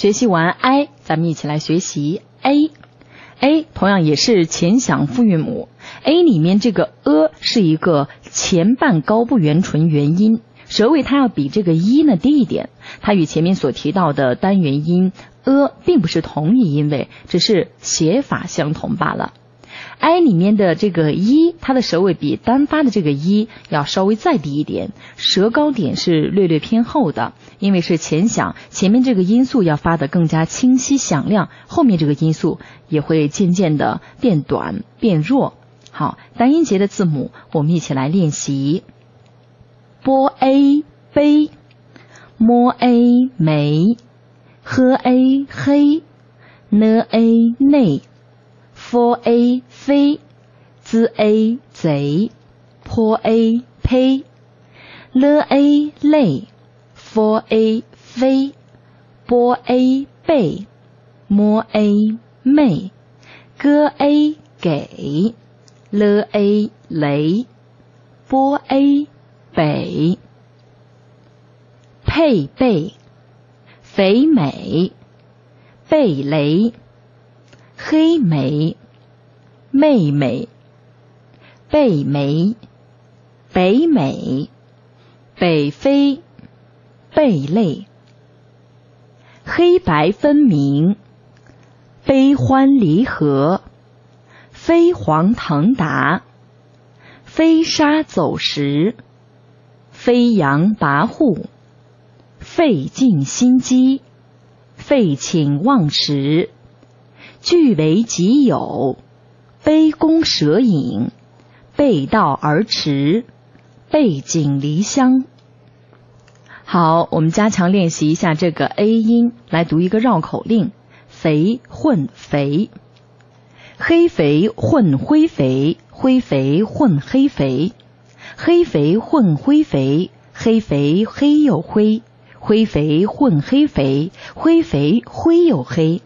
学习完 i，咱们一起来学习 a。a 同样也是前响复韵母。a 里面这个 a 是一个前半高不圆唇元音，舌位它要比这个一呢低一点。它与前面所提到的单元音 a 并不是同一音位，只是写法相同罢了。I 里面的这个一，它的舌位比单发的这个一要稍微再低一点，舌高点是略略偏后的，因为是前响，前面这个音素要发的更加清晰响亮，后面这个音素也会渐渐的变短变弱。好，单音节的字母，我们一起来练习：b a 杯，m a 梅，h a 黑，n a 内。F a 飞，z a 贼，p a 呸，l a 累，f a 飞，b a 背，m a 妹，g a 给，l a 雷，b a 北，配备，肥美，贝雷。黑莓，妹妹，贝梅，北美，北非，贝类，黑白分明，悲欢离合，飞黄腾达，飞沙走石，飞扬跋扈，费尽心机，废寝忘食。据为己有，杯弓蛇影，背道而驰，背井离乡。好，我们加强练习一下这个 a 音，来读一个绕口令：肥混肥，黑肥混灰肥，灰肥混黑肥，黑肥混灰肥，黑肥黑又灰，灰肥混黑肥，灰肥灰又黑。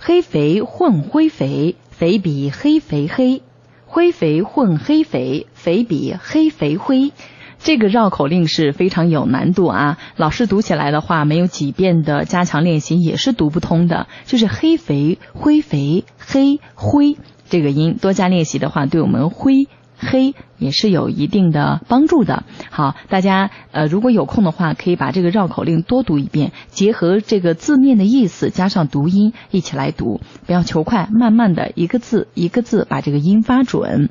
黑肥混灰肥，肥比黑肥黑；灰肥混黑肥，肥比黑肥灰。这个绕口令是非常有难度啊！老师读起来的话，没有几遍的加强练习也是读不通的。就是黑肥、灰肥、黑灰这个音，多加练习的话，对我们灰。黑也是有一定的帮助的。好，大家呃，如果有空的话，可以把这个绕口令多读一遍，结合这个字面的意思加上读音一起来读，不要求快，慢慢的一个字一个字把这个音发准。